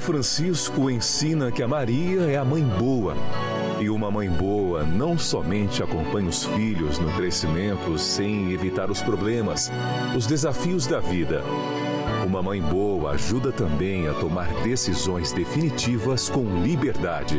Francisco ensina que a Maria é a mãe boa. E uma mãe boa não somente acompanha os filhos no crescimento sem evitar os problemas, os desafios da vida. Uma mãe boa ajuda também a tomar decisões definitivas com liberdade.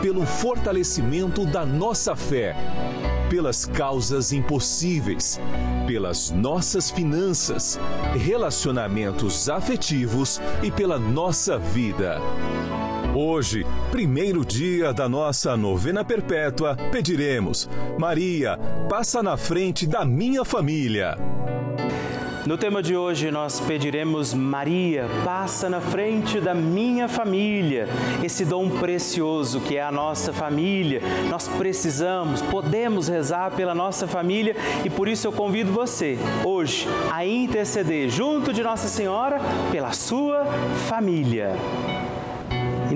pelo fortalecimento da nossa fé, pelas causas impossíveis, pelas nossas finanças, relacionamentos afetivos e pela nossa vida. Hoje, primeiro dia da nossa novena perpétua, pediremos: Maria, passa na frente da minha família. No tema de hoje, nós pediremos: Maria, passa na frente da minha família, esse dom precioso que é a nossa família. Nós precisamos, podemos rezar pela nossa família e por isso eu convido você, hoje, a interceder junto de Nossa Senhora pela sua família.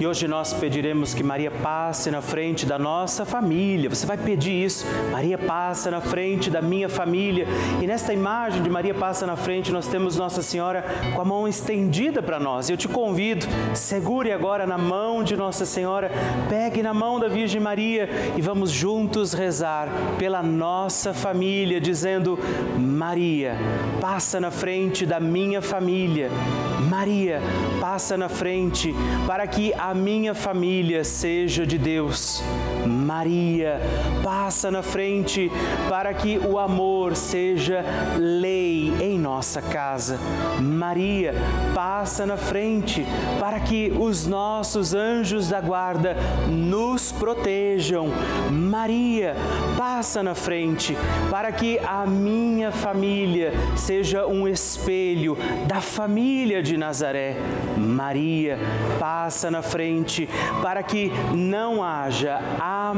E hoje nós pediremos que Maria passe na frente da nossa família. Você vai pedir isso. Maria passa na frente da minha família. E nesta imagem de Maria passa na frente, nós temos Nossa Senhora com a mão estendida para nós. Eu te convido, segure agora na mão de Nossa Senhora, pegue na mão da Virgem Maria e vamos juntos rezar pela nossa família, dizendo: Maria, passa na frente da minha família. Maria, passa na frente para que a minha família seja de Deus. Maria, passa na frente para que o amor seja lei em nossa casa. Maria, passa na frente para que os nossos anjos da guarda nos protejam. Maria, passa na frente para que a minha família seja um espelho da família de Nazaré. Maria, passa na frente para que não haja a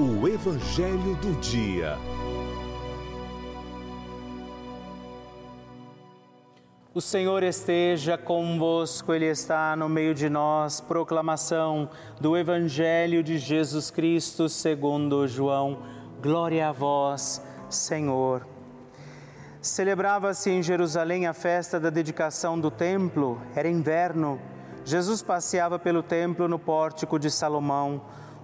O Evangelho do Dia. O Senhor esteja convosco, Ele está no meio de nós. Proclamação do Evangelho de Jesus Cristo segundo João. Glória a vós, Senhor. Celebrava-se em Jerusalém a festa da dedicação do templo. Era inverno. Jesus passeava pelo templo no pórtico de Salomão.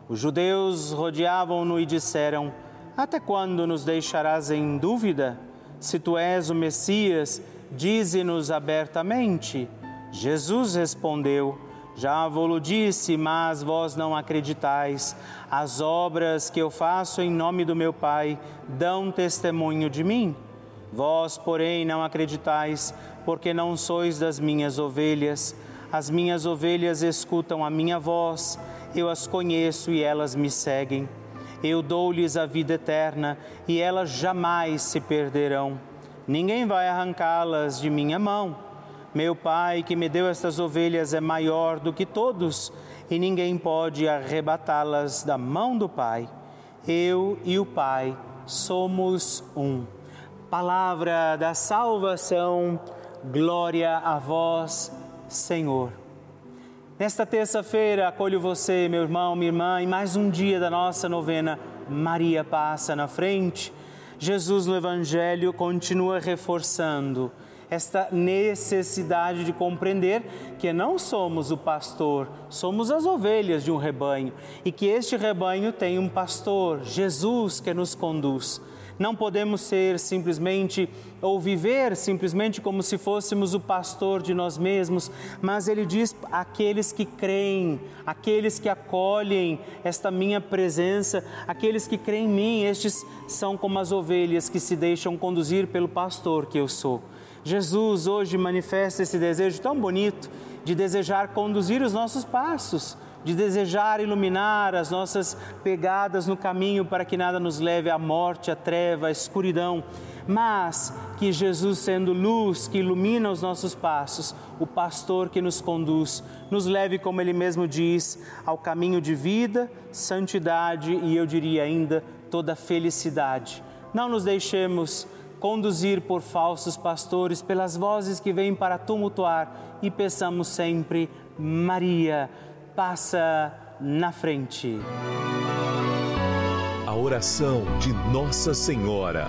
Os judeus rodeavam-no e disseram: Até quando nos deixarás em dúvida? Se tu és o Messias, dize-nos abertamente. Jesus respondeu: Já vou-lo disse, mas vós não acreditais. As obras que eu faço em nome do meu Pai dão testemunho de mim. Vós, porém, não acreditais, porque não sois das minhas ovelhas. As minhas ovelhas escutam a minha voz, eu as conheço e elas me seguem. Eu dou-lhes a vida eterna e elas jamais se perderão ninguém vai arrancá-las de minha mão. Meu Pai, que me deu estas ovelhas, é maior do que todos, e ninguém pode arrebatá-las da mão do Pai. Eu e o Pai somos um. palavra da salvação. Glória a vós, Senhor. Nesta terça-feira, acolho você, meu irmão, minha irmã, em mais um dia da nossa novena Maria Passa na Frente. Jesus no Evangelho continua reforçando esta necessidade de compreender que não somos o pastor, somos as ovelhas de um rebanho e que este rebanho tem um pastor, Jesus, que nos conduz. Não podemos ser simplesmente ou viver simplesmente como se fôssemos o pastor de nós mesmos, mas ele diz aqueles que creem, aqueles que acolhem esta minha presença, aqueles que creem em mim, estes são como as ovelhas que se deixam conduzir pelo pastor que eu sou. Jesus hoje manifesta esse desejo tão bonito de desejar conduzir os nossos passos de desejar iluminar as nossas pegadas no caminho para que nada nos leve à morte, à treva, à escuridão, mas que Jesus, sendo luz que ilumina os nossos passos, o pastor que nos conduz, nos leve, como ele mesmo diz, ao caminho de vida, santidade e eu diria ainda toda felicidade. Não nos deixemos conduzir por falsos pastores, pelas vozes que vêm para tumultuar e peçamos sempre, Maria passa na frente. A oração de Nossa Senhora.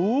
Ooh.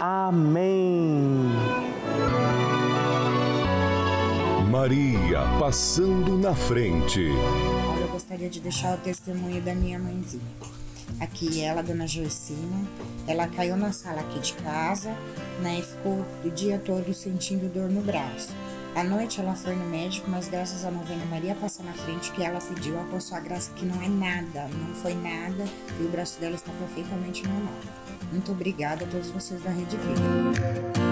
Amém. Maria passando na frente gostaria de deixar o testemunho da minha mãezinha. Aqui ela, dona Joicina, ela caiu na sala aqui de casa, né, e ficou o dia todo sentindo dor no braço. À noite ela foi no médico, mas graças à novena Maria passar na frente que ela pediu a sua graça que não é nada, não foi nada e o braço dela está perfeitamente normal. Muito obrigada a todos vocês da Rede Vida.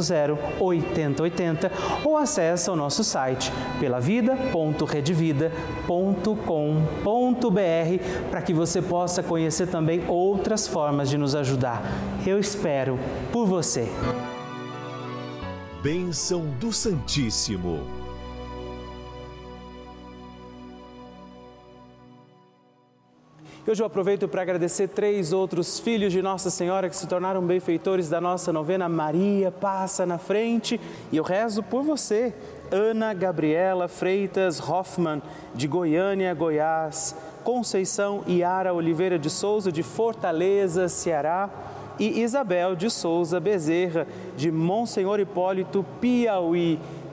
00 8080 ou acesse o nosso site pelavida.redvida.com.br para que você possa conhecer também outras formas de nos ajudar. Eu espero por você. Bênção do Santíssimo. Hoje eu aproveito para agradecer três outros filhos de Nossa Senhora que se tornaram benfeitores da nossa novena. Maria passa na frente e eu rezo por você. Ana Gabriela Freitas Hoffman, de Goiânia, Goiás. Conceição Iara Oliveira de Souza, de Fortaleza, Ceará. E Isabel de Souza Bezerra, de Monsenhor Hipólito, Piauí.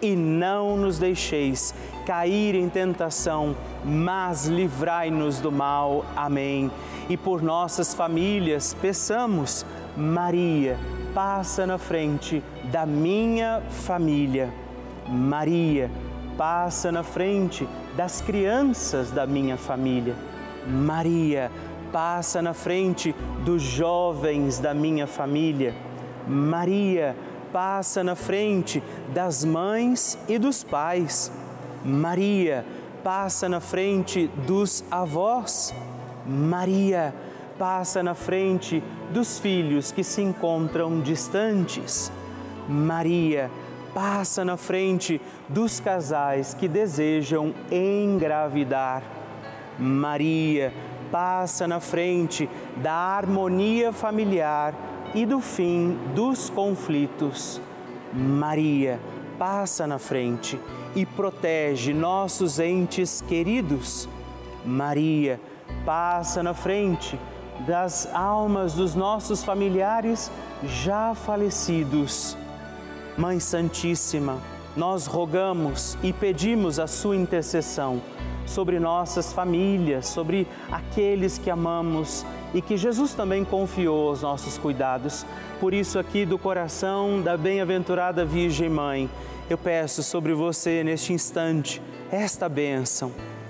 e não nos deixeis cair em tentação, mas livrai-nos do mal. Amém. E por nossas famílias, peçamos, Maria, passa na frente da minha família. Maria, passa na frente das crianças da minha família. Maria, passa na frente dos jovens da minha família. Maria, passa na frente das mães e dos pais. Maria, passa na frente dos avós. Maria, passa na frente dos filhos que se encontram distantes. Maria, passa na frente dos casais que desejam engravidar. Maria passa na frente da harmonia familiar e do fim dos conflitos. Maria passa na frente e protege nossos entes queridos. Maria passa na frente das almas dos nossos familiares já falecidos. Mãe Santíssima, nós rogamos e pedimos a sua intercessão sobre nossas famílias, sobre aqueles que amamos e que Jesus também confiou aos nossos cuidados. Por isso, aqui do coração da bem-aventurada Virgem Mãe, eu peço sobre você neste instante esta bênção,